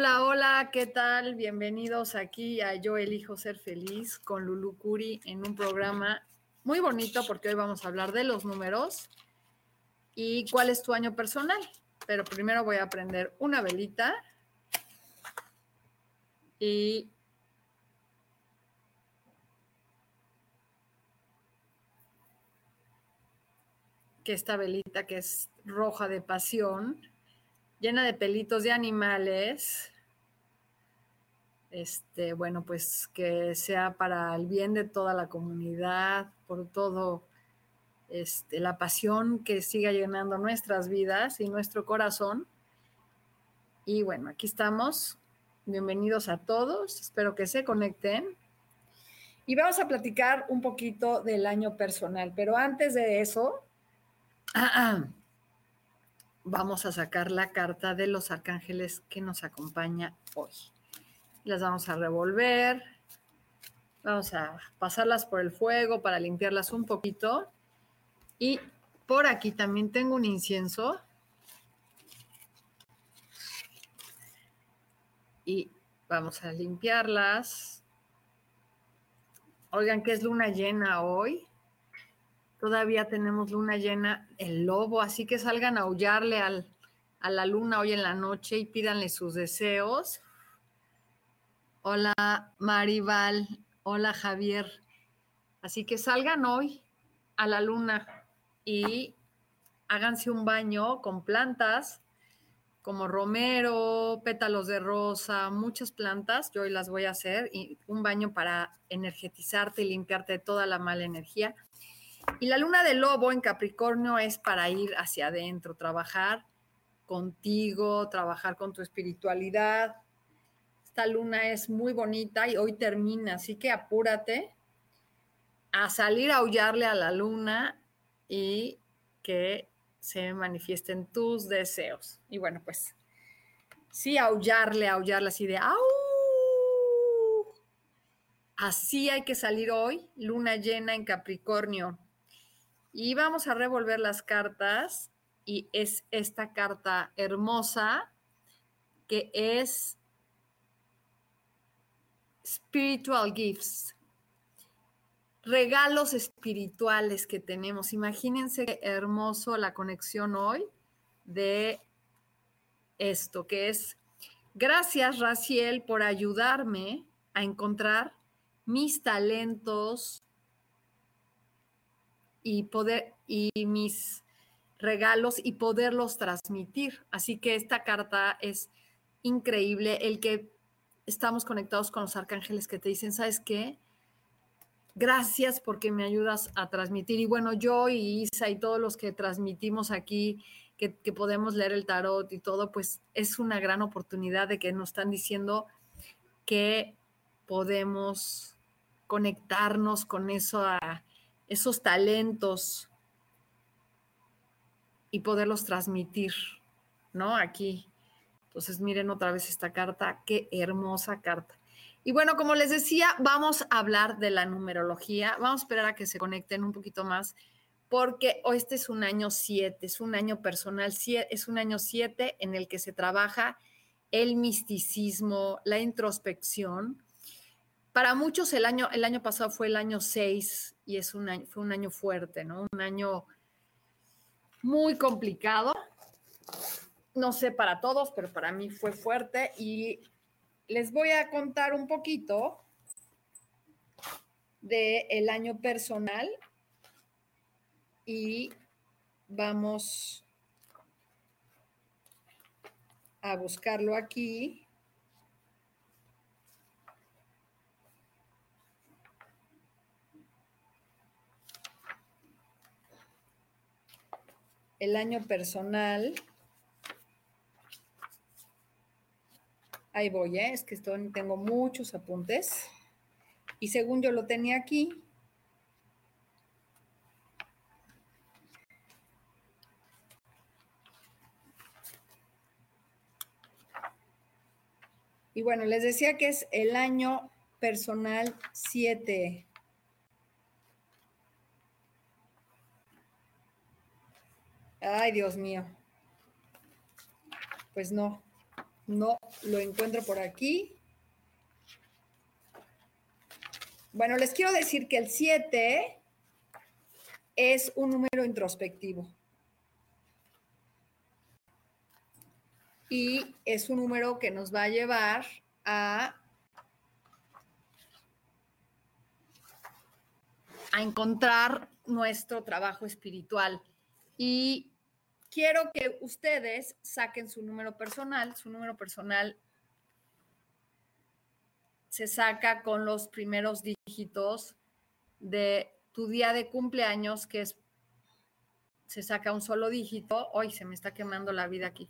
Hola, hola, ¿qué tal? Bienvenidos aquí a Yo elijo ser feliz con Lulu Curi en un programa muy bonito porque hoy vamos a hablar de los números y cuál es tu año personal. Pero primero voy a prender una velita y que esta velita que es roja de pasión llena de pelitos de animales. Este, bueno, pues que sea para el bien de toda la comunidad, por todo este, la pasión que siga llenando nuestras vidas y nuestro corazón. Y bueno, aquí estamos. Bienvenidos a todos. Espero que se conecten. Y vamos a platicar un poquito del año personal, pero antes de eso, vamos a sacar la carta de los arcángeles que nos acompaña hoy. Las vamos a revolver, vamos a pasarlas por el fuego para limpiarlas un poquito. Y por aquí también tengo un incienso. Y vamos a limpiarlas. Oigan que es luna llena hoy. Todavía tenemos luna llena, el lobo, así que salgan a aullarle a la luna hoy en la noche y pídanle sus deseos. Hola Maribal, hola Javier. Así que salgan hoy a la luna y háganse un baño con plantas como romero, pétalos de rosa, muchas plantas. Yo hoy las voy a hacer y un baño para energetizarte y limpiarte de toda la mala energía. Y la luna de lobo en Capricornio es para ir hacia adentro, trabajar contigo, trabajar con tu espiritualidad. Esta luna es muy bonita y hoy termina, así que apúrate a salir a aullarle a la luna y que se manifiesten tus deseos. Y bueno, pues sí, aullarle, aullarle así de ¡au! Así hay que salir hoy, luna llena en Capricornio. Y vamos a revolver las cartas y es esta carta hermosa que es Spiritual Gifts. Regalos espirituales que tenemos. Imagínense qué hermoso la conexión hoy de esto, que es gracias Raciel por ayudarme a encontrar mis talentos, y poder y mis regalos y poderlos transmitir. Así que esta carta es increíble, el que estamos conectados con los arcángeles que te dicen, ¿sabes qué? Gracias porque me ayudas a transmitir. Y bueno, yo y Isa y todos los que transmitimos aquí, que, podemos leer el tarot y todo, pues es una gran oportunidad de que nos están diciendo que podemos conectarnos con eso a, esos talentos y poderlos transmitir, ¿no? Aquí. Entonces, miren otra vez esta carta, qué hermosa carta. Y bueno, como les decía, vamos a hablar de la numerología. Vamos a esperar a que se conecten un poquito más, porque este es un año 7, es un año personal, es un año 7 en el que se trabaja el misticismo, la introspección, para muchos el año, el año pasado fue el año 6 y es un año, fue un año fuerte, ¿no? Un año muy complicado. No sé para todos, pero para mí fue fuerte y les voy a contar un poquito del el año personal y vamos a buscarlo aquí. El año personal. Ahí voy, ¿eh? es que estoy, tengo muchos apuntes. Y según yo lo tenía aquí, Y bueno, les decía que es el año personal 7. Ay, Dios mío. Pues no, no lo encuentro por aquí. Bueno, les quiero decir que el 7 es un número introspectivo. y es un número que nos va a llevar a, a encontrar nuestro trabajo espiritual. Y quiero que ustedes saquen su número personal. Su número personal se saca con los primeros dígitos de tu día de cumpleaños, que es, se saca un solo dígito. Hoy se me está quemando la vida aquí.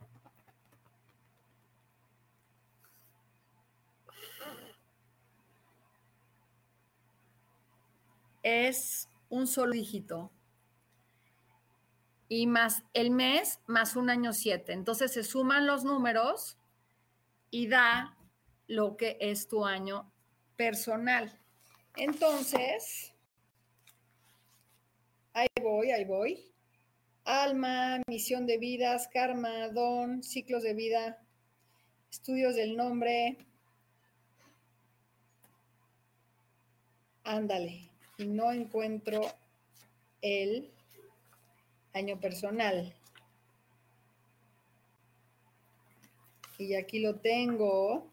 es un solo dígito y más el mes más un año siete. Entonces se suman los números y da lo que es tu año personal. Entonces, ahí voy, ahí voy. Alma, misión de vidas, karma, don, ciclos de vida, estudios del nombre. Ándale y no encuentro el año personal. Y aquí lo tengo.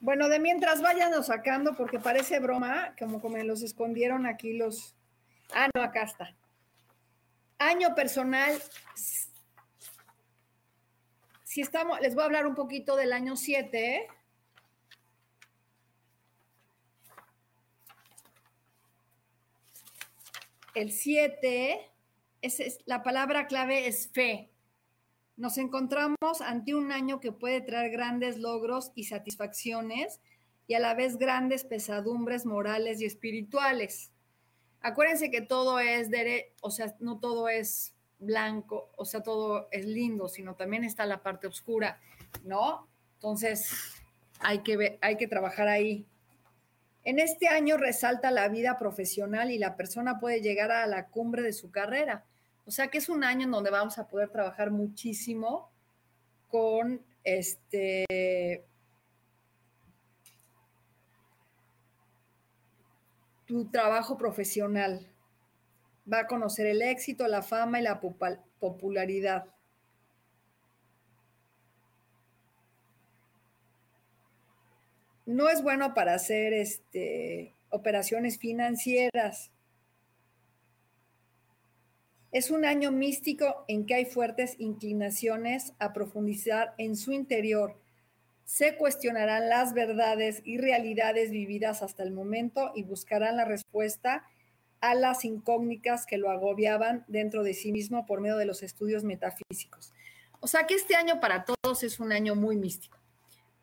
Bueno, de mientras váyanos sacando, porque parece broma, como, como me los escondieron aquí los. Ah, no, acá está. Año personal. Si estamos, les voy a hablar un poquito del año 7. El 7, es, la palabra clave es fe. Nos encontramos ante un año que puede traer grandes logros y satisfacciones y a la vez grandes pesadumbres morales y espirituales. Acuérdense que todo es, o sea, no todo es blanco, o sea, todo es lindo, sino también está la parte oscura, ¿no? Entonces, hay que, hay que trabajar ahí. En este año resalta la vida profesional y la persona puede llegar a la cumbre de su carrera. O sea que es un año en donde vamos a poder trabajar muchísimo con este tu trabajo profesional. Va a conocer el éxito, la fama y la popularidad. No es bueno para hacer este, operaciones financieras es un año místico en que hay fuertes inclinaciones a profundizar en su interior. Se cuestionarán las verdades y realidades vividas hasta el momento y buscarán la respuesta a las incógnitas que lo agobiaban dentro de sí mismo por medio de los estudios metafísicos. O sea que este año para todos es un año muy místico,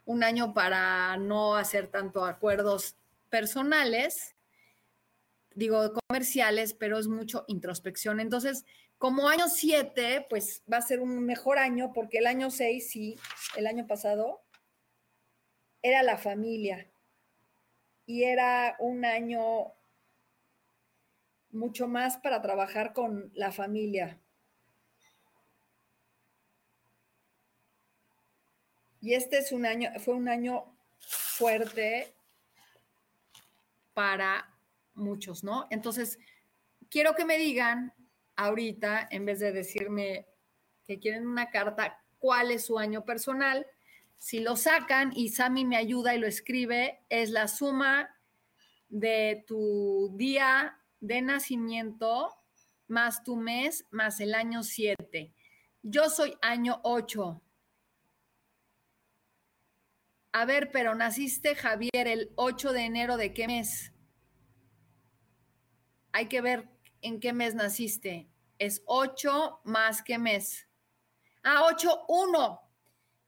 un año para no hacer tanto acuerdos personales, digo, comerciales, pero es mucho introspección. Entonces, como año 7, pues va a ser un mejor año porque el año 6, sí, el año pasado, era la familia y era un año mucho más para trabajar con la familia. Y este es un año, fue un año fuerte para muchos, ¿no? Entonces, quiero que me digan ahorita, en vez de decirme que quieren una carta, cuál es su año personal. Si lo sacan y Sami me ayuda y lo escribe, es la suma de tu día de nacimiento más tu mes más el año 7. Yo soy año 8. A ver, pero naciste Javier el 8 de enero de qué mes? Hay que ver en qué mes naciste. Es 8 más qué mes. Ah, 8, 1.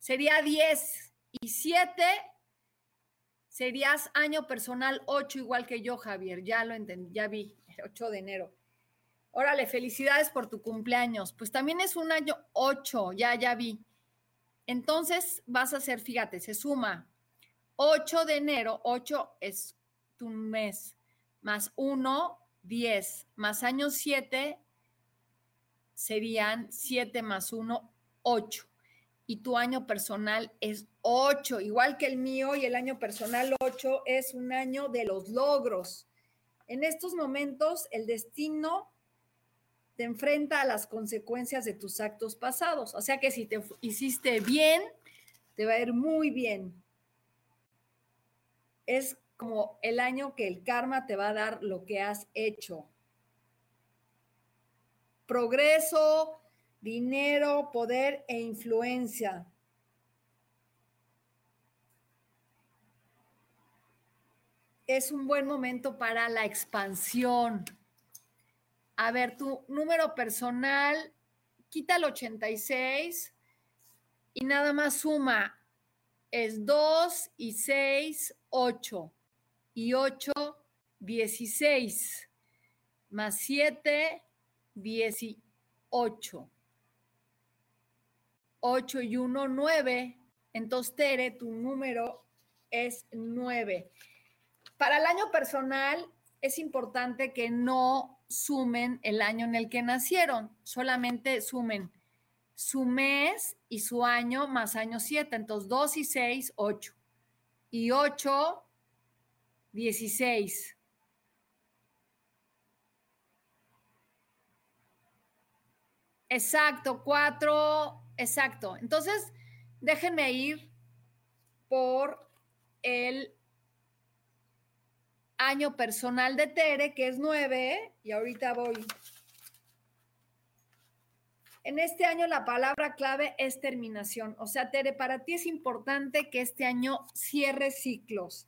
Sería 10. Y 7 serías año personal 8 igual que yo, Javier. Ya lo entendí, ya vi. 8 de enero. Órale, felicidades por tu cumpleaños. Pues también es un año 8, ya, ya vi. Entonces vas a hacer, fíjate, se suma 8 de enero, 8 es tu mes, más 1, 10, más año 7 serían 7 más 1, 8. Y tu año personal es 8, igual que el mío, y el año personal 8 es un año de los logros. En estos momentos, el destino te enfrenta a las consecuencias de tus actos pasados. O sea que si te hiciste bien, te va a ir muy bien. Es como el año que el karma te va a dar lo que has hecho. Progreso, dinero, poder e influencia. Es un buen momento para la expansión. A ver, tu número personal, quita el 86 y nada más suma. Es 2 y 6, 8. Y 8, 16. Más 7, 18. 8 y 1, 9. Entonces, Tere, tu número es 9. Para el año personal, es importante que no sumen el año en el que nacieron, solamente sumen su mes y su año más año 7. Entonces, 2 y 6, 8. Y 8, 16. Exacto, 4, exacto. Entonces, déjenme ir por el año personal de Tere, que es 9, y ahorita voy. En este año la palabra clave es terminación. O sea, Tere, para ti es importante que este año cierre ciclos.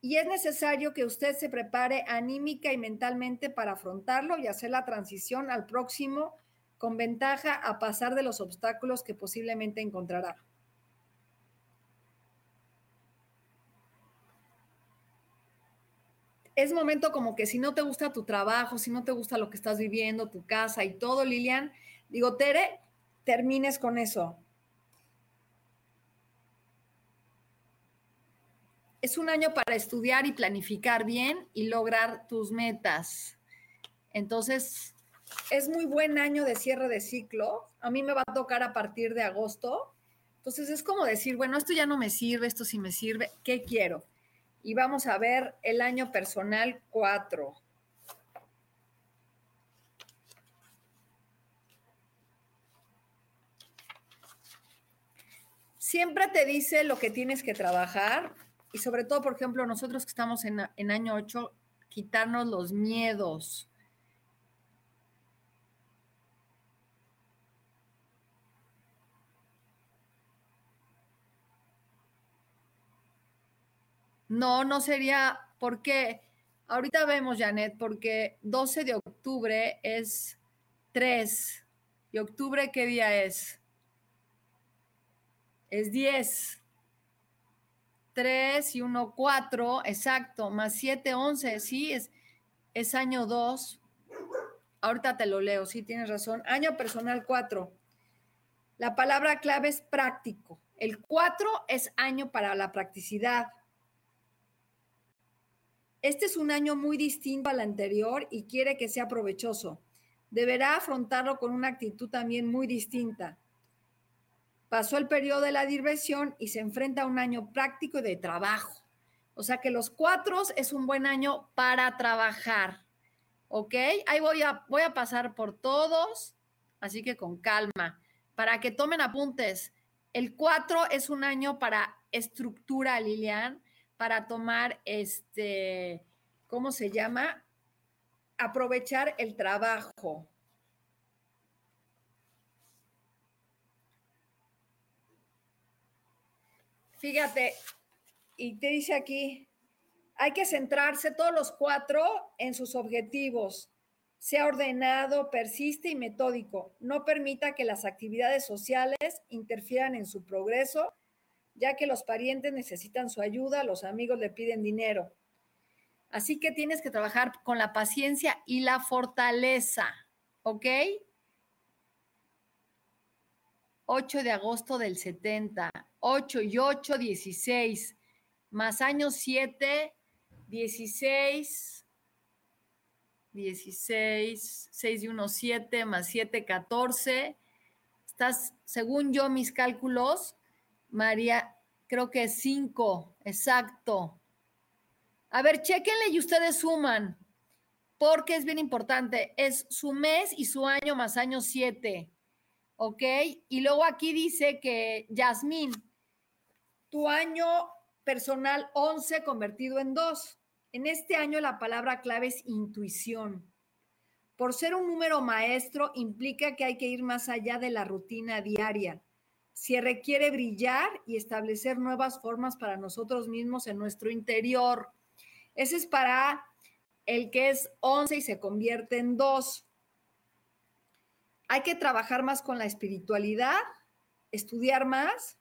Y es necesario que usted se prepare anímica y mentalmente para afrontarlo y hacer la transición al próximo con ventaja a pasar de los obstáculos que posiblemente encontrará. es momento como que si no te gusta tu trabajo, si no te gusta lo que estás viviendo, tu casa y todo, Lilian, digo, Tere, termines con eso. Es un año para estudiar y planificar bien y lograr tus metas. Entonces, es muy buen año de cierre de ciclo. A mí me va a tocar a partir de agosto. Entonces, es como decir, bueno, esto ya no me sirve, esto sí me sirve, ¿qué quiero? y vamos a ver el año personal 4. Siempre te dice lo que tienes que trabajar y sobre todo, por ejemplo, nosotros que estamos en, en año 8, quitarnos los miedos. No, no sería, porque ahorita vemos, Janet, porque 12 de octubre es 3. ¿Y octubre qué día es? Es 10. 3 y 1, 4, exacto, más 7, 11, sí, es, es año 2. Ahorita te lo leo, sí, tienes razón. Año personal 4. La palabra clave es práctico. El 4 es año para la practicidad. Este es un año muy distinto al anterior y quiere que sea provechoso. Deberá afrontarlo con una actitud también muy distinta. Pasó el periodo de la diversión y se enfrenta a un año práctico y de trabajo. O sea que los cuatro es un buen año para trabajar. ¿Ok? Ahí voy a, voy a pasar por todos, así que con calma, para que tomen apuntes. El 4 es un año para estructura, Lilian, para tomar este, ¿cómo se llama? Aprovechar el trabajo. Fíjate, y te dice aquí, hay que centrarse todos los cuatro en sus objetivos. Sea ordenado, persiste y metódico. No permita que las actividades sociales interfieran en su progreso, ya que los parientes necesitan su ayuda, los amigos le piden dinero. Así que tienes que trabajar con la paciencia y la fortaleza, ¿ok? 8 de agosto del 70, 8 y 8, 16, más año 7, 16, 16, 6 y 1, 7, más 7, 14. Estás, según yo, mis cálculos, María, creo que es 5, exacto. A ver, chequenle y ustedes suman, porque es bien importante. Es su mes y su año más año 7. ¿Ok? Y luego aquí dice que, Yasmín, tu año personal 11 convertido en 2. En este año la palabra clave es intuición. Por ser un número maestro implica que hay que ir más allá de la rutina diaria. Se requiere brillar y establecer nuevas formas para nosotros mismos en nuestro interior. Ese es para el que es 11 y se convierte en 2. Hay que trabajar más con la espiritualidad, estudiar más.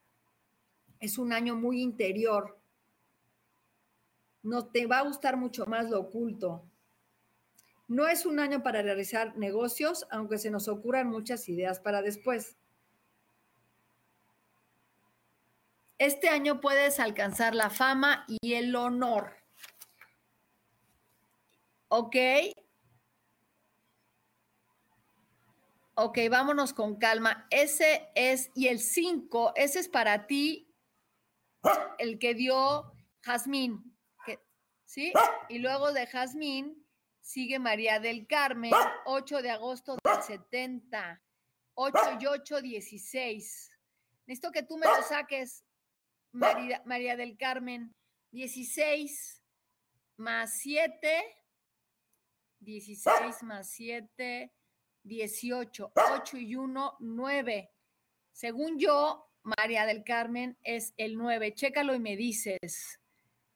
Es un año muy interior no te va a gustar mucho más lo oculto. No es un año para realizar negocios, aunque se nos ocurran muchas ideas para después. Este año puedes alcanzar la fama y el honor. ¿Ok? Ok, vámonos con calma. Ese es, y el 5, ese es para ti, el que dio Jazmín. ¿sí? Y luego de Jazmín sigue María del Carmen, 8 de agosto del 70, 8 y 8, 16. Necesito que tú me lo saques, María, María del Carmen, 16 más 7, 16 más 7, 18, 8 y 1, 9. Según yo, María del Carmen es el 9. Chécalo y me dices,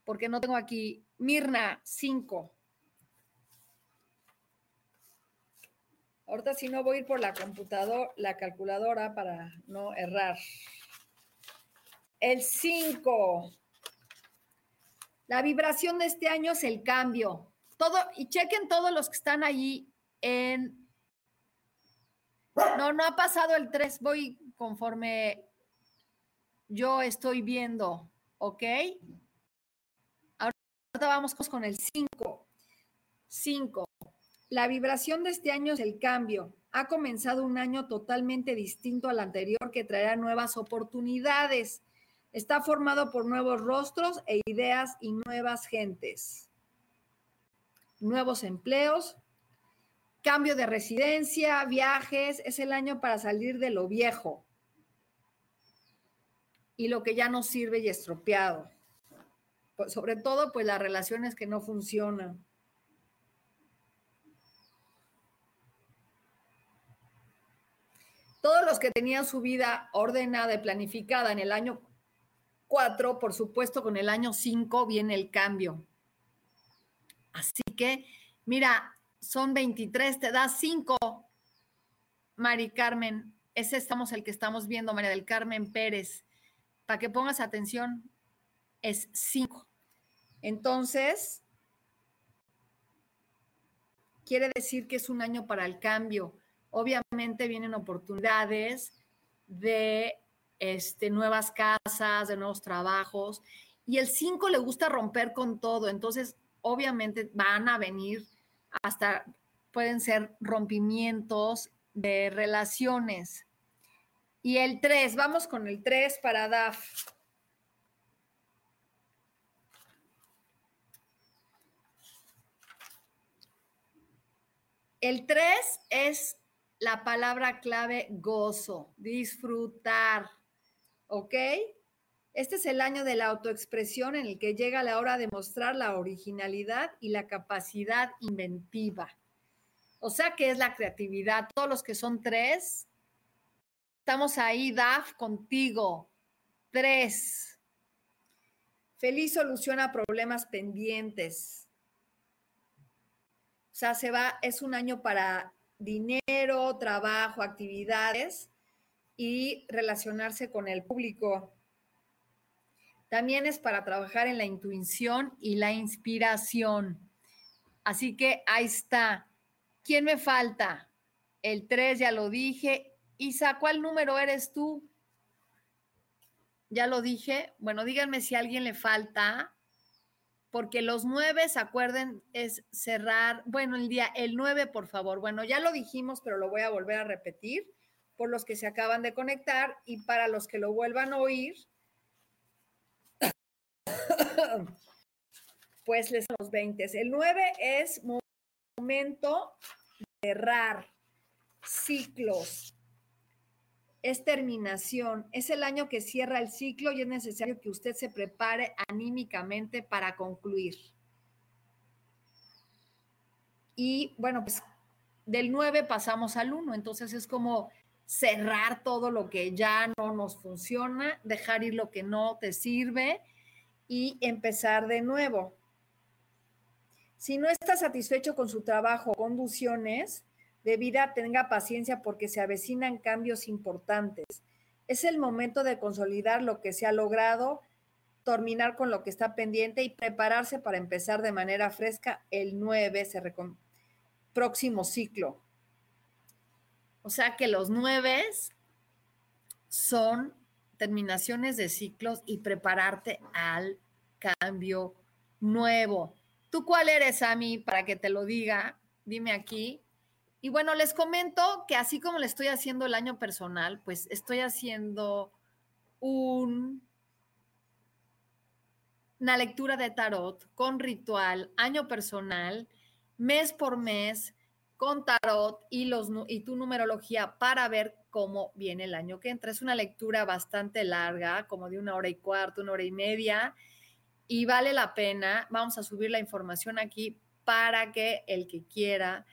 porque no tengo aquí Mirna, 5. Ahorita si no voy a ir por la computadora, la calculadora para no errar. El 5. La vibración de este año es el cambio. Todo, y chequen todos los que están allí en. No, no ha pasado el 3, voy conforme yo estoy viendo, ¿ok? vamos con el 5. 5. La vibración de este año es el cambio. Ha comenzado un año totalmente distinto al anterior que traerá nuevas oportunidades. Está formado por nuevos rostros e ideas y nuevas gentes. Nuevos empleos, cambio de residencia, viajes. Es el año para salir de lo viejo y lo que ya no sirve y estropeado. Pues, sobre todo pues las relaciones que no funcionan. Todos los que tenían su vida ordenada y planificada en el año 4, por supuesto con el año 5 viene el cambio. Así que, mira, son 23, te da 5, Mari Carmen. Ese estamos el que estamos viendo, María del Carmen Pérez. Para que pongas atención, es 5. Entonces, quiere decir que es un año para el cambio. Obviamente vienen oportunidades de este, nuevas casas, de nuevos trabajos. Y el 5 le gusta romper con todo. Entonces, obviamente van a venir hasta, pueden ser rompimientos de relaciones. Y el 3, vamos con el 3 para DAF. El 3 es la palabra clave gozo, disfrutar, ¿ok? Este es el año de la autoexpresión en el que llega la hora de mostrar la originalidad y la capacidad inventiva. O sea que es la creatividad. Todos los que son tres, estamos ahí, DAF, contigo. Tres. Feliz solución a problemas pendientes. O sea, se va, es un año para dinero, trabajo, actividades y relacionarse con el público. También es para trabajar en la intuición y la inspiración. Así que ahí está. ¿Quién me falta? El 3, ya lo dije. Isa, ¿cuál número eres tú? Ya lo dije. Bueno, díganme si a alguien le falta, porque los 9, se acuerden, es cerrar, bueno, el día, el 9, por favor. Bueno, ya lo dijimos, pero lo voy a volver a repetir por los que se acaban de conectar y para los que lo vuelvan a oír pues les los 20. El 9 es momento de cerrar ciclos. Es terminación. Es el año que cierra el ciclo y es necesario que usted se prepare anímicamente para concluir. Y bueno, pues del 9 pasamos al 1, entonces es como cerrar todo lo que ya no nos funciona, dejar ir lo que no te sirve y empezar de nuevo. Si no está satisfecho con su trabajo o conducciones de vida, tenga paciencia porque se avecinan cambios importantes. Es el momento de consolidar lo que se ha logrado, terminar con lo que está pendiente y prepararse para empezar de manera fresca el 9, próximo ciclo. O sea que los 9 son terminaciones de ciclos y prepararte al cambio nuevo. ¿Tú cuál eres, Ami, para que te lo diga? Dime aquí. Y bueno, les comento que así como le estoy haciendo el año personal, pues estoy haciendo un, una lectura de tarot con ritual, año personal, mes por mes, con tarot y, los, y tu numerología para ver cómo viene el año que entra. Es una lectura bastante larga, como de una hora y cuarto, una hora y media, y vale la pena. Vamos a subir la información aquí para que el que quiera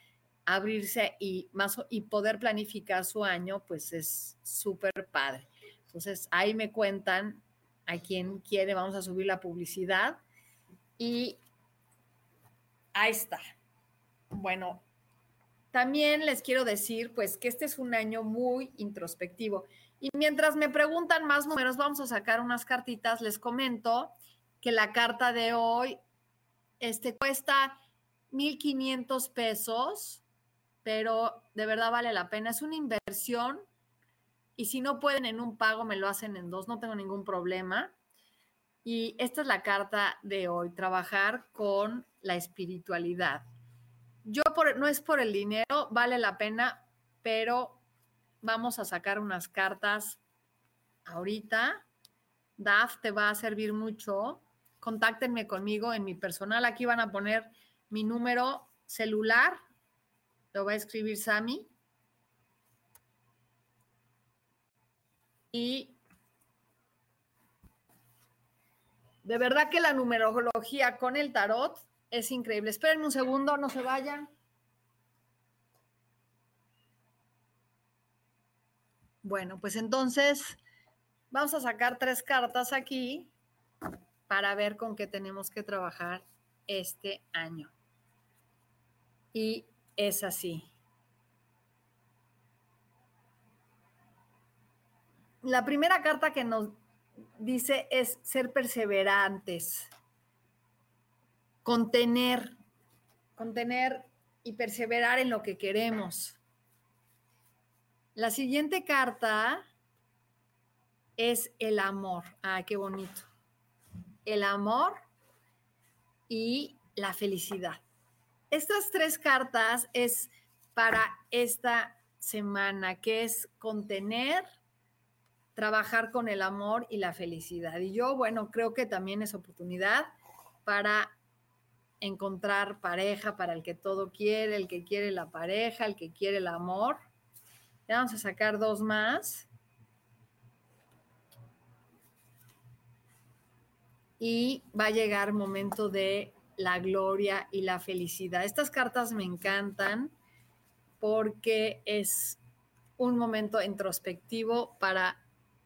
abrirse y, y poder planificar su año, pues es súper padre. Entonces, ahí me cuentan a quien quiere, vamos a subir la publicidad. Y ahí está. Bueno, también les quiero decir, pues, que este es un año muy introspectivo. Y mientras me preguntan más números, vamos a sacar unas cartitas. Les comento que la carta de hoy este, cuesta 1.500 pesos, pero de verdad vale la pena. Es una inversión y si no pueden en un pago, me lo hacen en dos, no tengo ningún problema. Y esta es la carta de hoy, trabajar con la espiritualidad. Yo por, no es por el dinero, vale la pena, pero vamos a sacar unas cartas ahorita. DAF te va a servir mucho. Contáctenme conmigo en mi personal. Aquí van a poner mi número celular. Lo va a escribir Sami. Y de verdad que la numerología con el tarot es increíble. Esperen un segundo, no se vayan. Bueno, pues entonces vamos a sacar tres cartas aquí para ver con qué tenemos que trabajar este año. Y es así. La primera carta que nos dice es ser perseverantes contener, contener y perseverar en lo que queremos. La siguiente carta es el amor. Ah, qué bonito. El amor y la felicidad. Estas tres cartas es para esta semana, que es contener, trabajar con el amor y la felicidad. Y yo, bueno, creo que también es oportunidad para encontrar pareja para el que todo quiere, el que quiere la pareja, el que quiere el amor. Ya vamos a sacar dos más. Y va a llegar momento de la gloria y la felicidad. Estas cartas me encantan porque es un momento introspectivo para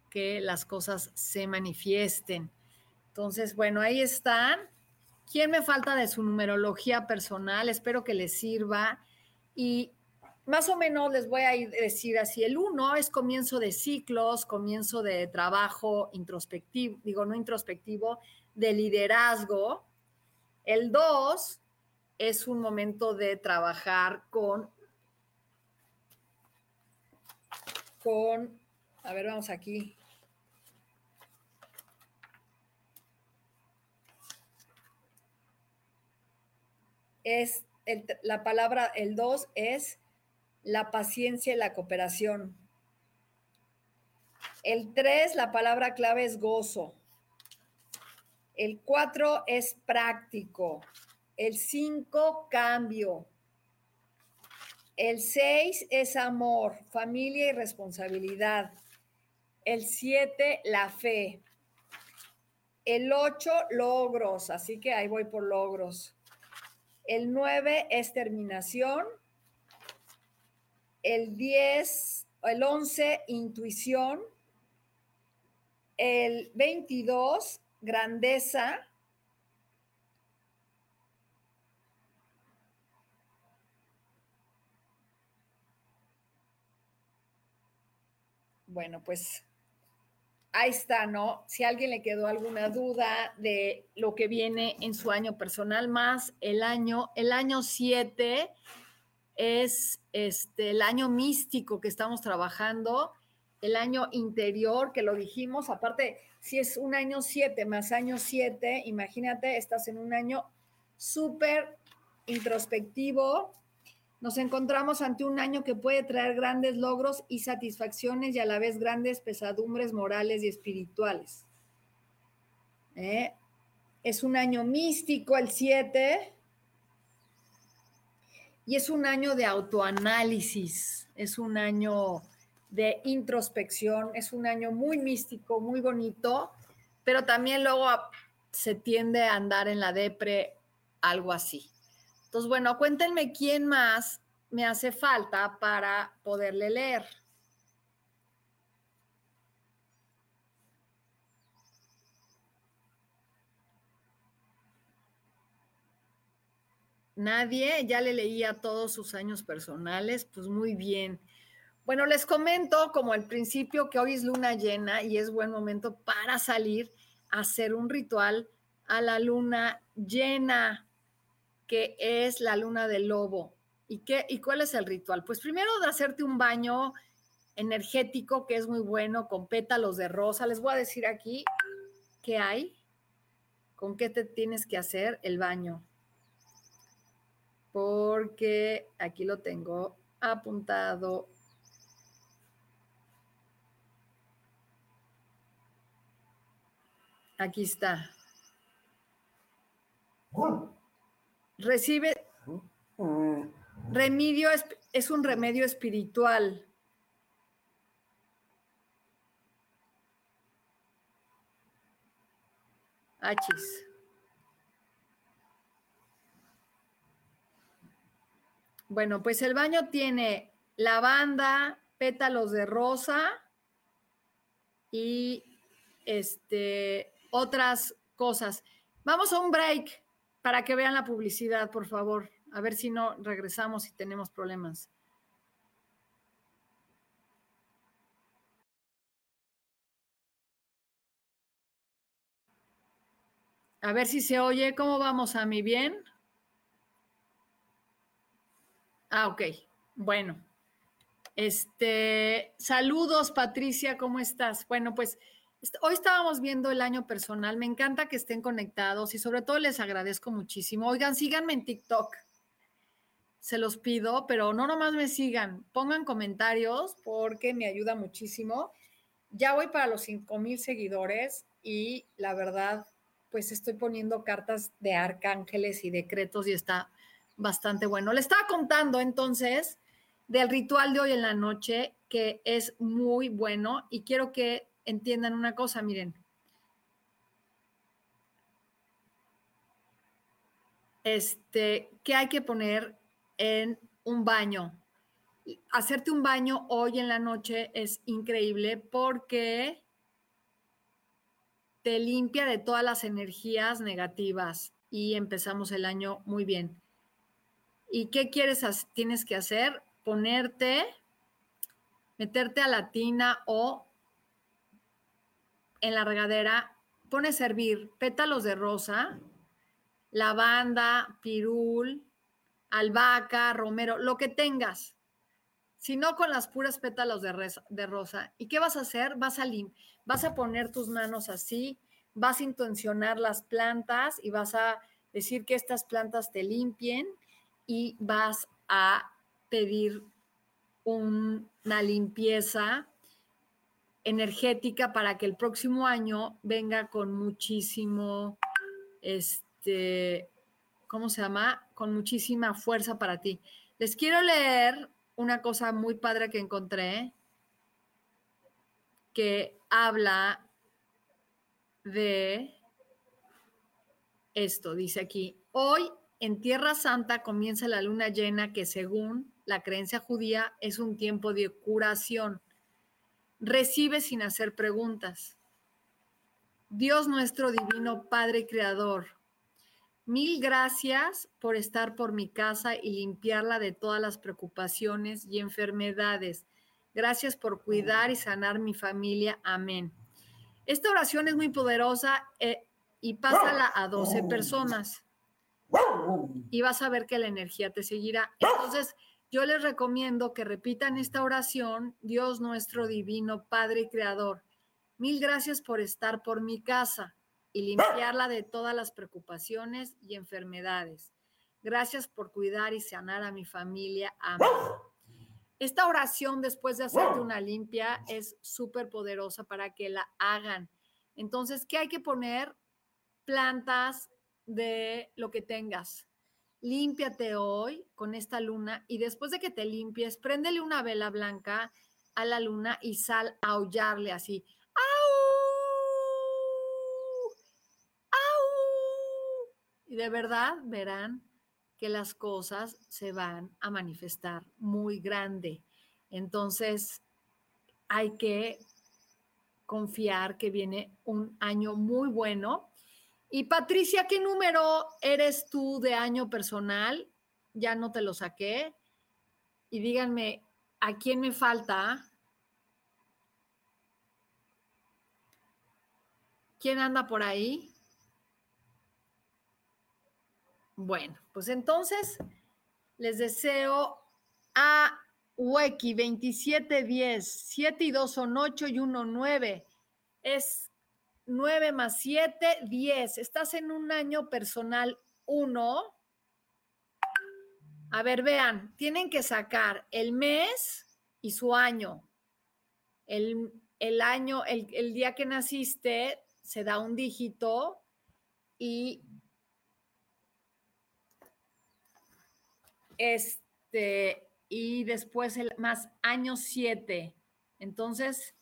que las cosas se manifiesten. Entonces, bueno, ahí están. ¿Quién me falta de su numerología personal? Espero que les sirva. Y más o menos les voy a decir así, el uno es comienzo de ciclos, comienzo de trabajo introspectivo, digo, no introspectivo, de liderazgo. El dos es un momento de trabajar con, con, a ver, vamos aquí, es la palabra, el dos es la paciencia y la cooperación. El tres, la palabra clave es gozo. El cuatro es práctico. El cinco, cambio. El seis es amor, familia y responsabilidad. El siete, la fe. El ocho, logros. Así que ahí voy por logros. El 9 es terminación. El 10, el 11, intuición. El 22, grandeza. Bueno, pues ahí está, ¿no? Si a alguien le quedó alguna duda de lo que viene en su año personal, más el año, el año 7 es este, el año místico que estamos trabajando, el año interior que lo dijimos, aparte, si es un año 7 más año 7, imagínate, estás en un año súper introspectivo, nos encontramos ante un año que puede traer grandes logros y satisfacciones y a la vez grandes pesadumbres morales y espirituales. ¿Eh? Es un año místico el 7 y es un año de autoanálisis, es un año de introspección, es un año muy místico, muy bonito, pero también luego se tiende a andar en la depre, algo así. Entonces, bueno, cuéntenme quién más me hace falta para poderle leer. Nadie, ya le leía todos sus años personales, pues muy bien. Bueno, les comento como al principio que hoy es luna llena y es buen momento para salir a hacer un ritual a la luna llena que es la luna del lobo. ¿Y, qué, ¿Y cuál es el ritual? Pues primero de hacerte un baño energético que es muy bueno con pétalos de rosa. Les voy a decir aquí qué hay, con qué te tienes que hacer el baño. Porque aquí lo tengo apuntado. Aquí está. Recibe, remedio es, un remedio espiritual. Achis. Bueno, pues el baño tiene lavanda, pétalos de rosa y este, otras cosas. Vamos a un break para que vean la publicidad, por favor. A ver si no regresamos y tenemos problemas. A ver si se oye. ¿Cómo vamos, a mi bien? Ah, ok. Bueno. Este, saludos, Patricia, ¿cómo estás? Bueno, pues Hoy estábamos viendo el año personal. Me encanta que estén conectados y sobre todo les agradezco muchísimo. Oigan, síganme en TikTok. Se los pido, pero no nomás me sigan. Pongan comentarios porque me ayuda muchísimo. Ya voy para los 5 mil seguidores y la verdad, pues estoy poniendo cartas de arcángeles y decretos y está bastante bueno. Le estaba contando entonces del ritual de hoy en la noche, que es muy bueno y quiero que entiendan una cosa, miren. Este, ¿qué hay que poner en un baño? Hacerte un baño hoy en la noche es increíble porque te limpia de todas las energías negativas y empezamos el año muy bien. ¿Y qué quieres, tienes que hacer? Ponerte, meterte a la tina o en la regadera, pones a hervir pétalos de rosa, lavanda, pirul, albahaca, romero, lo que tengas. Si no, con las puras pétalos de, de rosa. ¿Y qué vas a hacer? Vas a, vas a poner tus manos así, vas a intencionar las plantas y vas a decir que estas plantas te limpien y vas a pedir una limpieza energética para que el próximo año venga con muchísimo, este, ¿cómo se llama? Con muchísima fuerza para ti. Les quiero leer una cosa muy padre que encontré que habla de esto. Dice aquí, hoy en Tierra Santa comienza la luna llena que según la creencia judía es un tiempo de curación Recibe sin hacer preguntas. Dios nuestro divino Padre Creador, mil gracias por estar por mi casa y limpiarla de todas las preocupaciones y enfermedades. Gracias por cuidar y sanar mi familia. Amén. Esta oración es muy poderosa eh, y pásala a 12 personas y vas a ver que la energía te seguirá. Entonces, yo les recomiendo que repitan esta oración, Dios nuestro divino Padre y Creador. Mil gracias por estar por mi casa y limpiarla de todas las preocupaciones y enfermedades. Gracias por cuidar y sanar a mi familia. Amén. Esta oración después de hacerte una limpia es súper poderosa para que la hagan. Entonces, ¿qué hay que poner? Plantas de lo que tengas límpiate hoy con esta luna y después de que te limpies, préndele una vela blanca a la luna y sal a aullarle así. ¡Au! ¡Au! Y de verdad verán que las cosas se van a manifestar muy grande. Entonces, hay que confiar que viene un año muy bueno y Patricia, ¿qué número eres tú de año personal? Ya no te lo saqué. Y díganme, ¿a quién me falta? ¿Quién anda por ahí? Bueno, pues entonces les deseo a Weki 2710, 7 y 2 son 8 y 1 9. Es 9 más 7, 10. Estás en un año personal 1. A ver, vean, tienen que sacar el mes y su año. El, año, el, el día que naciste, se da un dígito y este, y después el más año 7. Entonces,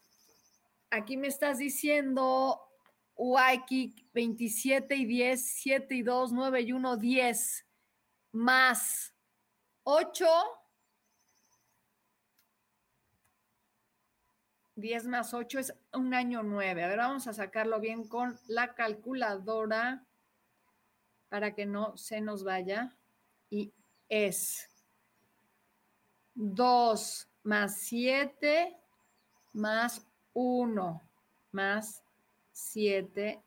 aquí me estás diciendo Waikik 27 y 10, 7 y 2, 9 y 1, 10, más 8, 10 más 8 es un año 9. A ver, vamos a sacarlo bien con la calculadora para que no se nos vaya. Y es 2 más 7 más 1 más 7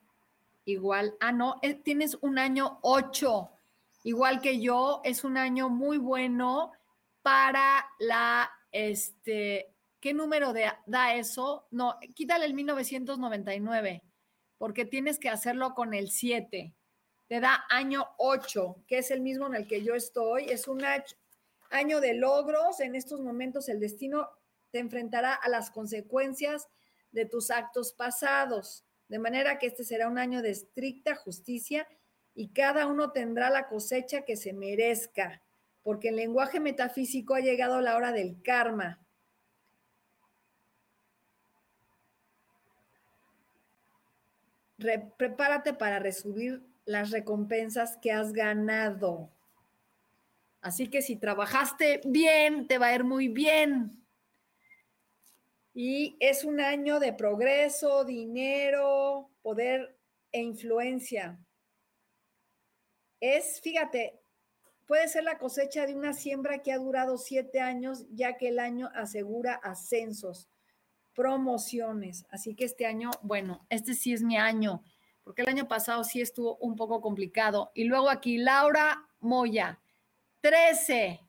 igual, ah, no, eh, tienes un año 8, igual que yo, es un año muy bueno para la, este, ¿qué número de, da eso? No, quítale el 1999, porque tienes que hacerlo con el 7. Te da año 8, que es el mismo en el que yo estoy. Es un año de logros. En estos momentos el destino te enfrentará a las consecuencias de tus actos pasados. De manera que este será un año de estricta justicia y cada uno tendrá la cosecha que se merezca, porque en lenguaje metafísico ha llegado la hora del karma. prepárate para recibir las recompensas que has ganado. Así que si trabajaste bien, te va a ir muy bien. Y es un año de progreso, dinero, poder e influencia. Es, fíjate, puede ser la cosecha de una siembra que ha durado siete años, ya que el año asegura ascensos, promociones. Así que este año, bueno, este sí es mi año, porque el año pasado sí estuvo un poco complicado. Y luego aquí, Laura Moya, 13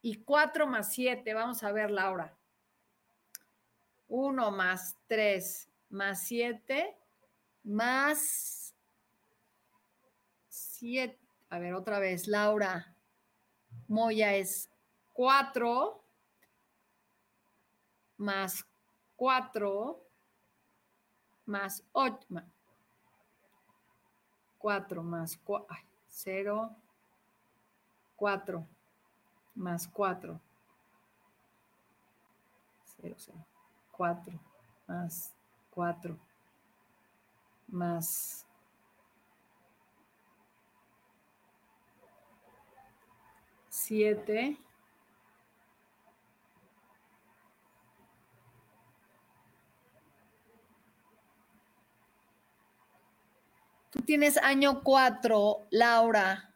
y 4 más 7. Vamos a ver, Laura. 1 más 3 más 7 más 7. A ver, otra vez, Laura. Moya es 4 más 4 más 8. 4 más 4. 0. 4 más 4. 0, 0. 4 más 4 más siete Tú tienes año 4, Laura.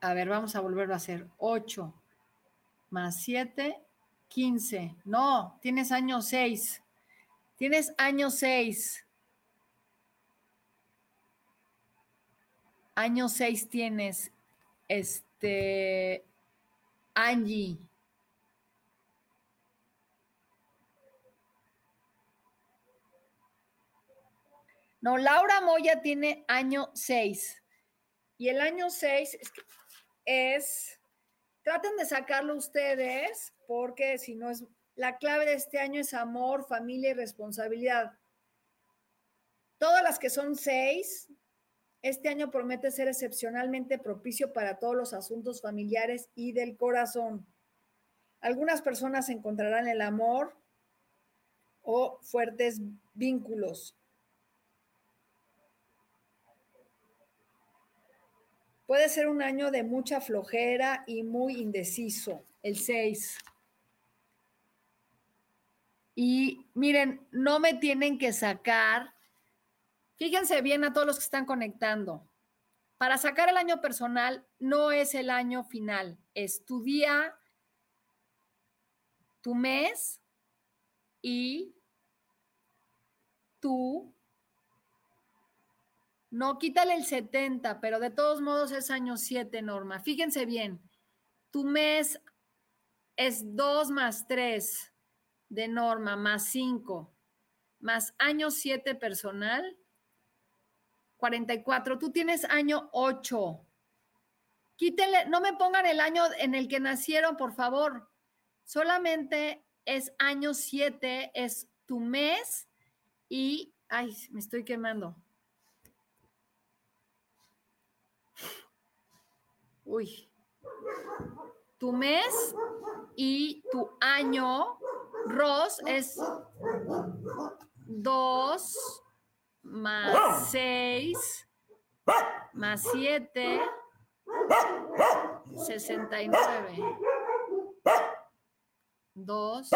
A ver, vamos a volverlo a hacer. 8 más 7 15. No, tienes año 6. Tienes año 6. Año 6 tienes, este, Angie. No, Laura Moya tiene año 6. Y el año 6 es, es, traten de sacarlo ustedes porque si no es, la clave de este año es amor, familia y responsabilidad. Todas las que son seis, este año promete ser excepcionalmente propicio para todos los asuntos familiares y del corazón. Algunas personas encontrarán el amor o fuertes vínculos. Puede ser un año de mucha flojera y muy indeciso, el 6. Y miren, no me tienen que sacar, fíjense bien a todos los que están conectando. Para sacar el año personal no es el año final, es tu día, tu mes y tú. No, quítale el 70, pero de todos modos es año 7, Norma. Fíjense bien, tu mes es 2 más 3 de norma más 5 más año 7 personal, 44. Tú tienes año 8. Quítenle, no me pongan el año en el que nacieron, por favor. Solamente es año 7, es tu mes y, ay, me estoy quemando. Uy. Tu mes y tu año Ros es 2 más 6 más 7, 69. 2,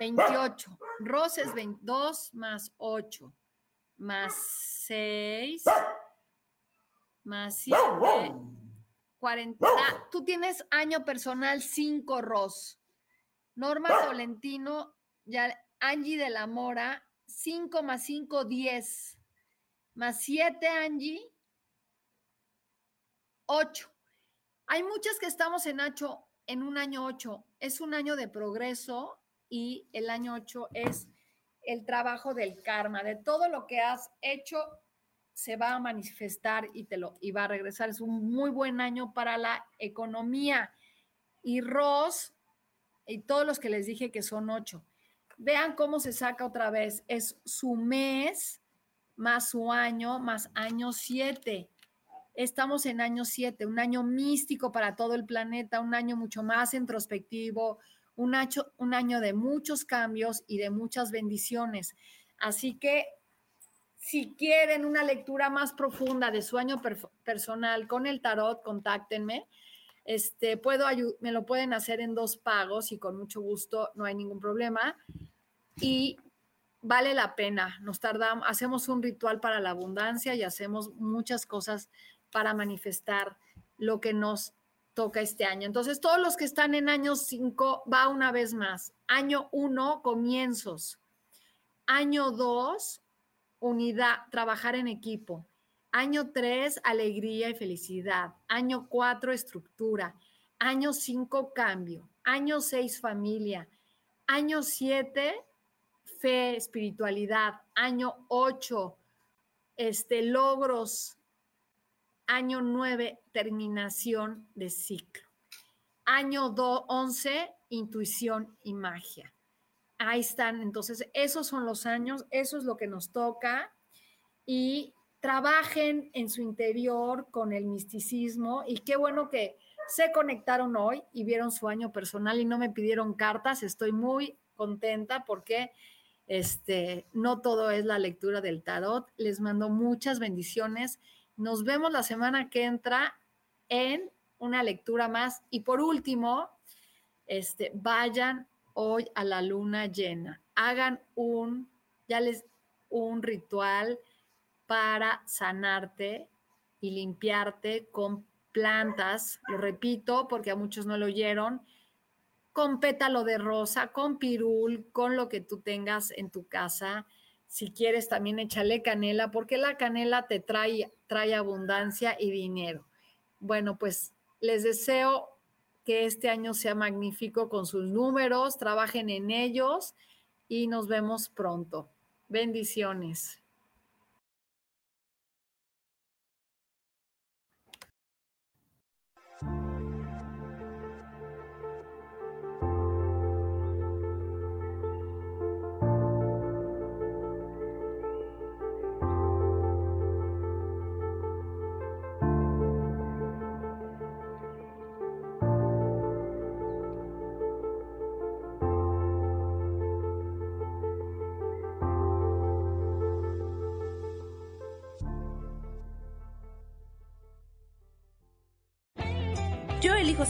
28. Ros es 22 más 8 más 6 más 7, 40. Tú tienes año personal 5, Ros. Norma Tolentino, ya, Angie de la Mora, 5 más 5, 10. Más 7, Angie, 8. Hay muchas que estamos en, Nacho, en un año 8. Es un año de progreso y el año 8 es el trabajo del karma, de todo lo que has hecho se va a manifestar y te lo y va a regresar. Es un muy buen año para la economía. Y Ross y todos los que les dije que son ocho. Vean cómo se saca otra vez. Es su mes más su año más año siete. Estamos en año siete, un año místico para todo el planeta, un año mucho más introspectivo, un año, un año de muchos cambios y de muchas bendiciones. Así que si quieren una lectura más profunda de su año personal con el tarot, contáctenme. Este, puedo me lo pueden hacer en dos pagos y con mucho gusto, no hay ningún problema. Y vale la pena. Nos tardamos, hacemos un ritual para la abundancia y hacemos muchas cosas para manifestar lo que nos toca este año. Entonces, todos los que están en año 5, va una vez más. Año 1, comienzos. Año 2, unidad, trabajar en equipo. Año 3, alegría y felicidad. Año 4, estructura. Año 5, cambio. Año 6, familia. Año 7, fe, espiritualidad. Año 8, este, logros Año 9, terminación de ciclo. Año 11, intuición y magia. Ahí están. Entonces, esos son los años, eso es lo que nos toca. Y trabajen en su interior con el misticismo. Y qué bueno que se conectaron hoy y vieron su año personal y no me pidieron cartas. Estoy muy contenta porque este, no todo es la lectura del tarot. Les mando muchas bendiciones nos vemos la semana que entra en una lectura más. Y por último, este, vayan hoy a la luna llena. Hagan un, ya les, un ritual para sanarte y limpiarte con plantas, lo repito porque a muchos no lo oyeron, con pétalo de rosa, con pirul, con lo que tú tengas en tu casa si quieres también échale canela, porque la canela te trae, trae abundancia y dinero. Bueno, pues les deseo que este año sea magnífico con sus números, trabajen en ellos y nos vemos pronto. Bendiciones.